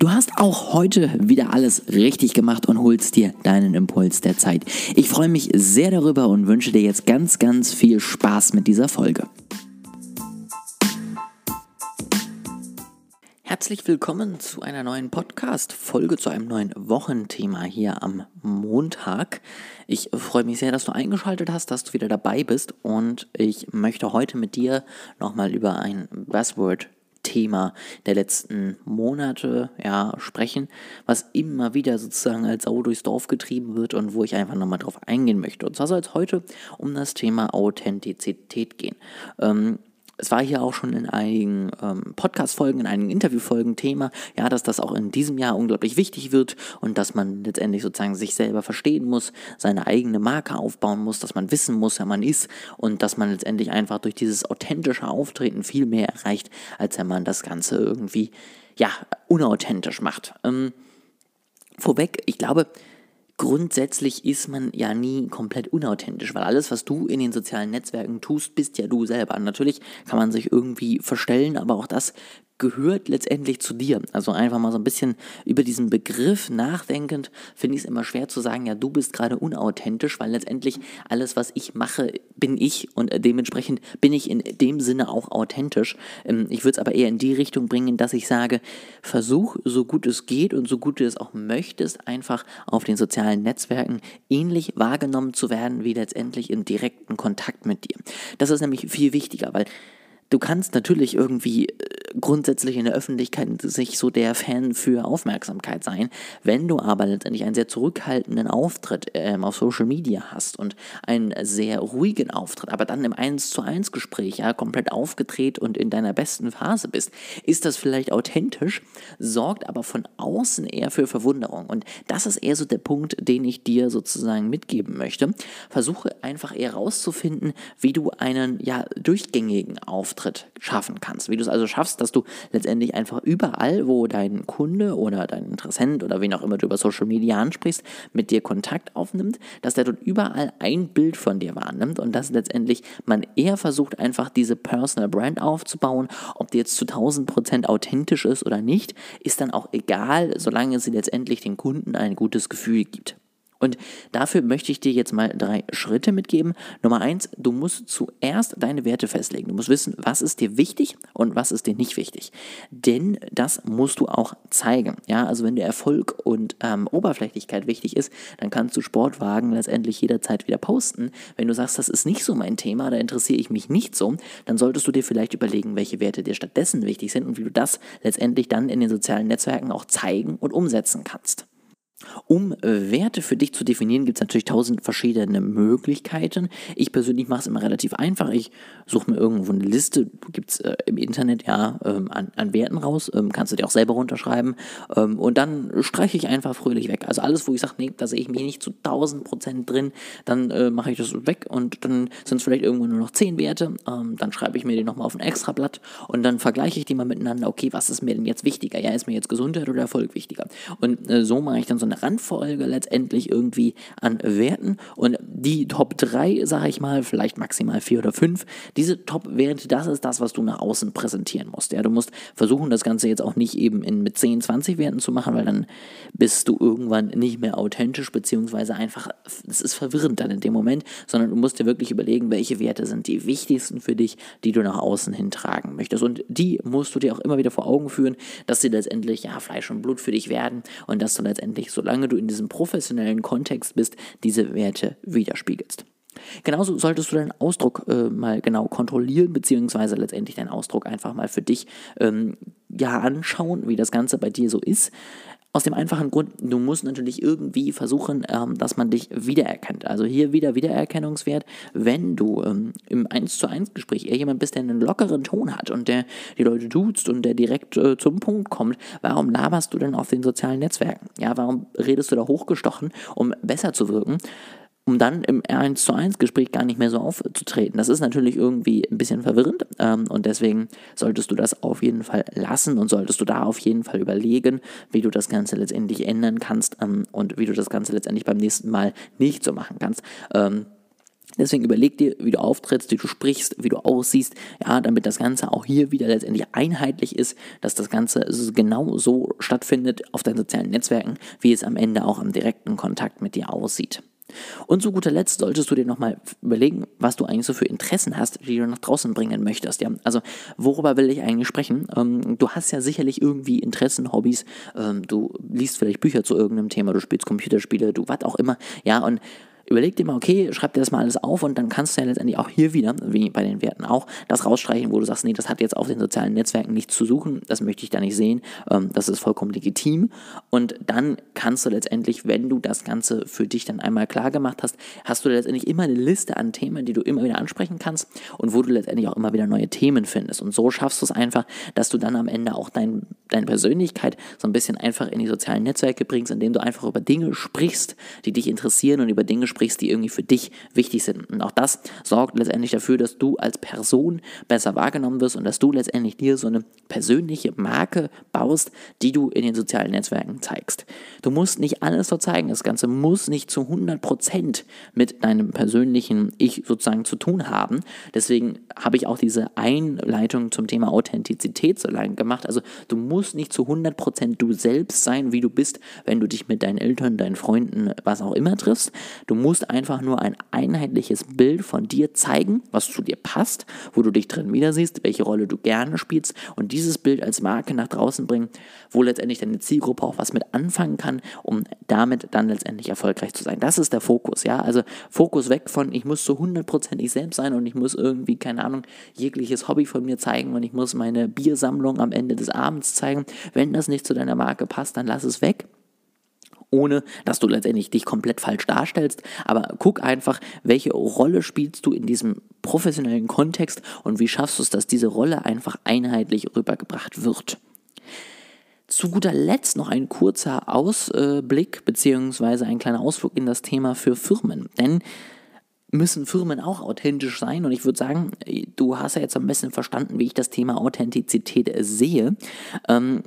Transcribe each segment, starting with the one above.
Du hast auch heute wieder alles richtig gemacht und holst dir deinen Impuls der Zeit. Ich freue mich sehr darüber und wünsche dir jetzt ganz, ganz viel Spaß mit dieser Folge. Herzlich willkommen zu einer neuen Podcast-Folge, zu einem neuen Wochenthema hier am Montag. Ich freue mich sehr, dass du eingeschaltet hast, dass du wieder dabei bist und ich möchte heute mit dir nochmal über ein Buzzword Thema der letzten Monate ja, sprechen, was immer wieder sozusagen als Sau durchs Dorf getrieben wird und wo ich einfach nochmal drauf eingehen möchte. Und zwar soll es heute um das Thema Authentizität gehen. Ähm, es war hier auch schon in einigen ähm, Podcast-Folgen, in einigen Interview-Folgen Thema, ja, dass das auch in diesem Jahr unglaublich wichtig wird und dass man letztendlich sozusagen sich selber verstehen muss, seine eigene Marke aufbauen muss, dass man wissen muss, wer man ist und dass man letztendlich einfach durch dieses authentische Auftreten viel mehr erreicht, als wenn man das Ganze irgendwie, ja, unauthentisch macht. Ähm, vorweg, ich glaube, grundsätzlich ist man ja nie komplett unauthentisch, weil alles, was du in den sozialen Netzwerken tust, bist ja du selber. Natürlich kann man sich irgendwie verstellen, aber auch das gehört letztendlich zu dir. Also einfach mal so ein bisschen über diesen Begriff nachdenkend, finde ich es immer schwer zu sagen, ja, du bist gerade unauthentisch, weil letztendlich alles, was ich mache, bin ich und dementsprechend bin ich in dem Sinne auch authentisch. Ähm, ich würde es aber eher in die Richtung bringen, dass ich sage, versuch so gut es geht und so gut du es auch möchtest, einfach auf den sozialen Netzwerken ähnlich wahrgenommen zu werden, wie letztendlich im direkten Kontakt mit dir. Das ist nämlich viel wichtiger, weil Du kannst natürlich irgendwie äh, grundsätzlich in der Öffentlichkeit sich so der Fan für Aufmerksamkeit sein, wenn du aber letztendlich einen sehr zurückhaltenden Auftritt ähm, auf Social Media hast und einen sehr ruhigen Auftritt, aber dann im 1 zu 1 Gespräch ja komplett aufgedreht und in deiner besten Phase bist, ist das vielleicht authentisch, sorgt aber von außen eher für Verwunderung. Und das ist eher so der Punkt, den ich dir sozusagen mitgeben möchte. Versuche einfach eher rauszufinden, wie du einen ja durchgängigen Auftritt Auftritt schaffen kannst. Wie du es also schaffst, dass du letztendlich einfach überall, wo dein Kunde oder dein Interessent oder wen auch immer du über Social Media ansprichst, mit dir Kontakt aufnimmt, dass der dort überall ein Bild von dir wahrnimmt und dass letztendlich man eher versucht, einfach diese Personal Brand aufzubauen. Ob die jetzt zu 1000 Prozent authentisch ist oder nicht, ist dann auch egal, solange sie letztendlich den Kunden ein gutes Gefühl gibt. Und dafür möchte ich dir jetzt mal drei Schritte mitgeben. Nummer eins, du musst zuerst deine Werte festlegen. Du musst wissen, was ist dir wichtig und was ist dir nicht wichtig. Denn das musst du auch zeigen. Ja, also wenn dir Erfolg und ähm, Oberflächlichkeit wichtig ist, dann kannst du Sportwagen letztendlich jederzeit wieder posten. Wenn du sagst, das ist nicht so mein Thema, da interessiere ich mich nicht so, dann solltest du dir vielleicht überlegen, welche Werte dir stattdessen wichtig sind und wie du das letztendlich dann in den sozialen Netzwerken auch zeigen und umsetzen kannst. Um äh, Werte für dich zu definieren, gibt es natürlich tausend verschiedene Möglichkeiten. Ich persönlich mache es immer relativ einfach. Ich suche mir irgendwo eine Liste, gibt es äh, im Internet ja ähm, an, an, Werten raus, ähm, kannst du dir auch selber runterschreiben ähm, und dann streiche ich einfach fröhlich weg. Also alles, wo ich sage, nee, da sehe ich mich nicht zu tausend Prozent drin, dann äh, mache ich das weg und dann sind es vielleicht irgendwo nur noch zehn Werte. Ähm, dann schreibe ich mir die nochmal auf ein Extrablatt und dann vergleiche ich die mal miteinander. Okay, was ist mir denn jetzt wichtiger? Ja, ist mir jetzt Gesundheit oder Erfolg wichtiger? Und äh, so mache ich dann so eine Randfolge letztendlich irgendwie an Werten. Und die Top 3, sage ich mal, vielleicht maximal 4 oder 5, diese Top-Werte, das ist das, was du nach außen präsentieren musst. Ja, du musst versuchen, das Ganze jetzt auch nicht eben in, mit 10, 20 Werten zu machen, weil dann bist du irgendwann nicht mehr authentisch, beziehungsweise einfach, es ist verwirrend dann in dem Moment, sondern du musst dir wirklich überlegen, welche Werte sind die wichtigsten für dich, die du nach außen hintragen möchtest. Und die musst du dir auch immer wieder vor Augen führen, dass sie letztendlich ja Fleisch und Blut für dich werden und dass du letztendlich, solange du in diesem professionellen Kontext bist, diese Werte widerspiegelst. Genauso solltest du deinen Ausdruck äh, mal genau kontrollieren, beziehungsweise letztendlich deinen Ausdruck einfach mal für dich ähm, ja anschauen, wie das Ganze bei dir so ist. Aus dem einfachen Grund, du musst natürlich irgendwie versuchen, ähm, dass man dich wiedererkennt. Also hier wieder Wiedererkennungswert, wenn du ähm, im 1 zu 1 Gespräch eher jemand bist, der einen lockeren Ton hat und der die Leute duzt und der direkt äh, zum Punkt kommt, warum laberst du denn auf den sozialen Netzwerken? Ja, warum redest du da hochgestochen, um besser zu wirken? Um dann im 1 zu 1 Gespräch gar nicht mehr so aufzutreten. Das ist natürlich irgendwie ein bisschen verwirrend ähm, und deswegen solltest du das auf jeden Fall lassen und solltest du da auf jeden Fall überlegen, wie du das Ganze letztendlich ändern kannst ähm, und wie du das Ganze letztendlich beim nächsten Mal nicht so machen kannst. Ähm, Deswegen überleg dir, wie du auftrittst, wie du sprichst, wie du aussiehst, ja, damit das Ganze auch hier wieder letztendlich einheitlich ist, dass das Ganze genau so stattfindet auf deinen sozialen Netzwerken, wie es am Ende auch im direkten Kontakt mit dir aussieht. Und zu guter Letzt solltest du dir nochmal überlegen, was du eigentlich so für Interessen hast, die du nach draußen bringen möchtest. Ja? Also worüber will ich eigentlich sprechen? Ähm, du hast ja sicherlich irgendwie Interessen, Hobbys. Ähm, du liest vielleicht Bücher zu irgendeinem Thema, du spielst Computerspiele, du was auch immer. Ja, und überleg dir mal, okay, schreib dir das mal alles auf und dann kannst du ja letztendlich auch hier wieder, wie bei den Werten auch, das rausstreichen, wo du sagst, nee, das hat jetzt auf den sozialen Netzwerken nichts zu suchen, das möchte ich da nicht sehen, ähm, das ist vollkommen legitim. Und dann kannst du letztendlich, wenn du das Ganze für dich dann einmal klar gemacht hast, hast du letztendlich immer eine Liste an Themen, die du immer wieder ansprechen kannst und wo du letztendlich auch immer wieder neue Themen findest. Und so schaffst du es einfach, dass du dann am Ende auch dein, deine Persönlichkeit so ein bisschen einfach in die sozialen Netzwerke bringst, indem du einfach über Dinge sprichst, die dich interessieren und über Dinge sprichst, sprichst, die irgendwie für dich wichtig sind. Und auch das sorgt letztendlich dafür, dass du als Person besser wahrgenommen wirst und dass du letztendlich dir so eine persönliche Marke baust, die du in den sozialen Netzwerken zeigst. Du musst nicht alles so zeigen. Das Ganze muss nicht zu 100% mit deinem persönlichen Ich sozusagen zu tun haben. Deswegen habe ich auch diese Einleitung zum Thema Authentizität so lange gemacht. Also du musst nicht zu 100% du selbst sein, wie du bist, wenn du dich mit deinen Eltern, deinen Freunden, was auch immer triffst. Du musst musst einfach nur ein einheitliches Bild von dir zeigen, was zu dir passt, wo du dich drin wieder siehst, welche Rolle du gerne spielst und dieses Bild als Marke nach draußen bringen, wo letztendlich deine Zielgruppe auch was mit anfangen kann, um damit dann letztendlich erfolgreich zu sein. Das ist der Fokus, ja. Also Fokus weg von, ich muss zu 100% ich selbst sein und ich muss irgendwie, keine Ahnung, jegliches Hobby von mir zeigen und ich muss meine Biersammlung am Ende des Abends zeigen. Wenn das nicht zu deiner Marke passt, dann lass es weg ohne dass du letztendlich dich komplett falsch darstellst. Aber guck einfach, welche Rolle spielst du in diesem professionellen Kontext und wie schaffst du es, dass diese Rolle einfach einheitlich rübergebracht wird. Zu guter Letzt noch ein kurzer Ausblick beziehungsweise ein kleiner Ausflug in das Thema für Firmen. Denn müssen Firmen auch authentisch sein. Und ich würde sagen, du hast ja jetzt ein bisschen verstanden, wie ich das Thema Authentizität sehe. Ähm,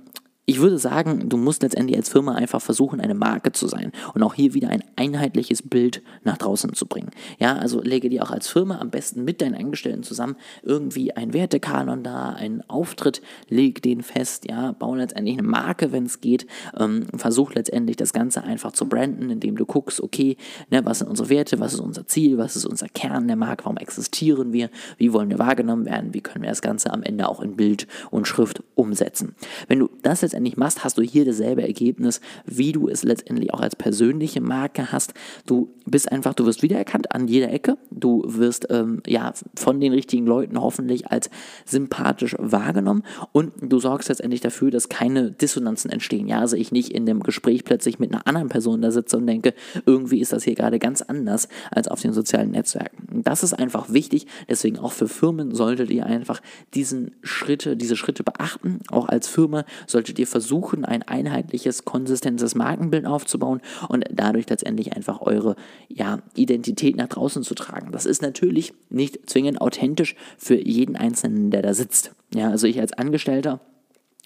ich würde sagen, du musst letztendlich als Firma einfach versuchen, eine Marke zu sein und auch hier wieder ein einheitliches Bild nach draußen zu bringen. Ja, also lege dir auch als Firma am besten mit deinen Angestellten zusammen irgendwie ein Wertekanon da, einen Auftritt, leg den fest, ja, baue letztendlich eine Marke, wenn es geht, ähm, versuch letztendlich das Ganze einfach zu branden, indem du guckst, okay, ne, was sind unsere Werte, was ist unser Ziel, was ist unser Kern der Marke, warum existieren wir, wie wollen wir wahrgenommen werden, wie können wir das Ganze am Ende auch in Bild und Schrift umsetzen. Wenn du das jetzt letztendlich machst, hast du hier dasselbe Ergebnis, wie du es letztendlich auch als persönliche Marke hast. Du bist einfach, du wirst wiedererkannt an jeder Ecke. Du wirst ähm, ja von den richtigen Leuten hoffentlich als sympathisch wahrgenommen und du sorgst letztendlich dafür, dass keine Dissonanzen entstehen. Ja, also ich nicht in dem Gespräch plötzlich mit einer anderen Person da sitze und denke, irgendwie ist das hier gerade ganz anders als auf den sozialen Netzwerken. Das ist einfach wichtig, deswegen auch für Firmen solltet ihr einfach diesen Schritte, diese Schritte beachten. Auch als Firma solltet ihr ihr versuchen, ein einheitliches, konsistentes Markenbild aufzubauen und dadurch letztendlich einfach eure ja, Identität nach draußen zu tragen. Das ist natürlich nicht zwingend authentisch für jeden Einzelnen, der da sitzt. Ja, also ich als Angestellter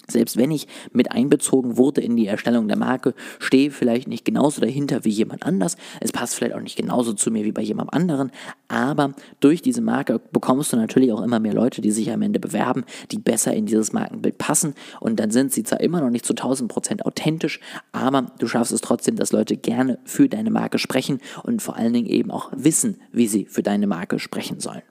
selbst wenn ich mit einbezogen wurde in die Erstellung der Marke, stehe vielleicht nicht genauso dahinter wie jemand anders. Es passt vielleicht auch nicht genauso zu mir wie bei jemand anderen. Aber durch diese Marke bekommst du natürlich auch immer mehr Leute, die sich am Ende bewerben, die besser in dieses Markenbild passen. Und dann sind sie zwar immer noch nicht zu 1000 Prozent authentisch, aber du schaffst es trotzdem, dass Leute gerne für deine Marke sprechen und vor allen Dingen eben auch wissen, wie sie für deine Marke sprechen sollen.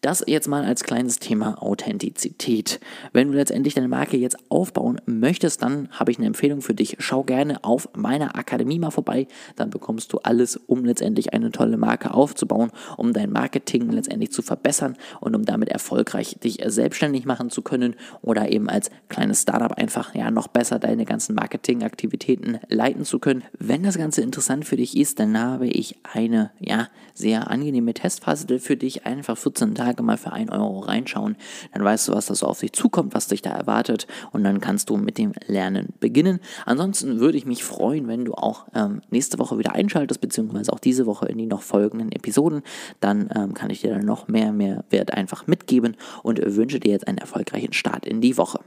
Das jetzt mal als kleines Thema Authentizität. Wenn du letztendlich deine Marke jetzt aufbauen möchtest, dann habe ich eine Empfehlung für dich. Schau gerne auf meiner Akademie mal vorbei. Dann bekommst du alles, um letztendlich eine tolle Marke aufzubauen, um dein Marketing letztendlich zu verbessern und um damit erfolgreich dich selbstständig machen zu können oder eben als kleines Startup einfach ja noch besser deine ganzen Marketingaktivitäten leiten zu können. Wenn das Ganze interessant für dich ist, dann habe ich eine ja sehr angenehme Testphase für dich. Einfach 14 Tage Tage mal für 1 Euro reinschauen. Dann weißt du, was da so auf dich zukommt, was dich da erwartet und dann kannst du mit dem Lernen beginnen. Ansonsten würde ich mich freuen, wenn du auch ähm, nächste Woche wieder einschaltest, beziehungsweise auch diese Woche in die noch folgenden Episoden. Dann ähm, kann ich dir dann noch mehr, mehr Wert einfach mitgeben und wünsche dir jetzt einen erfolgreichen Start in die Woche.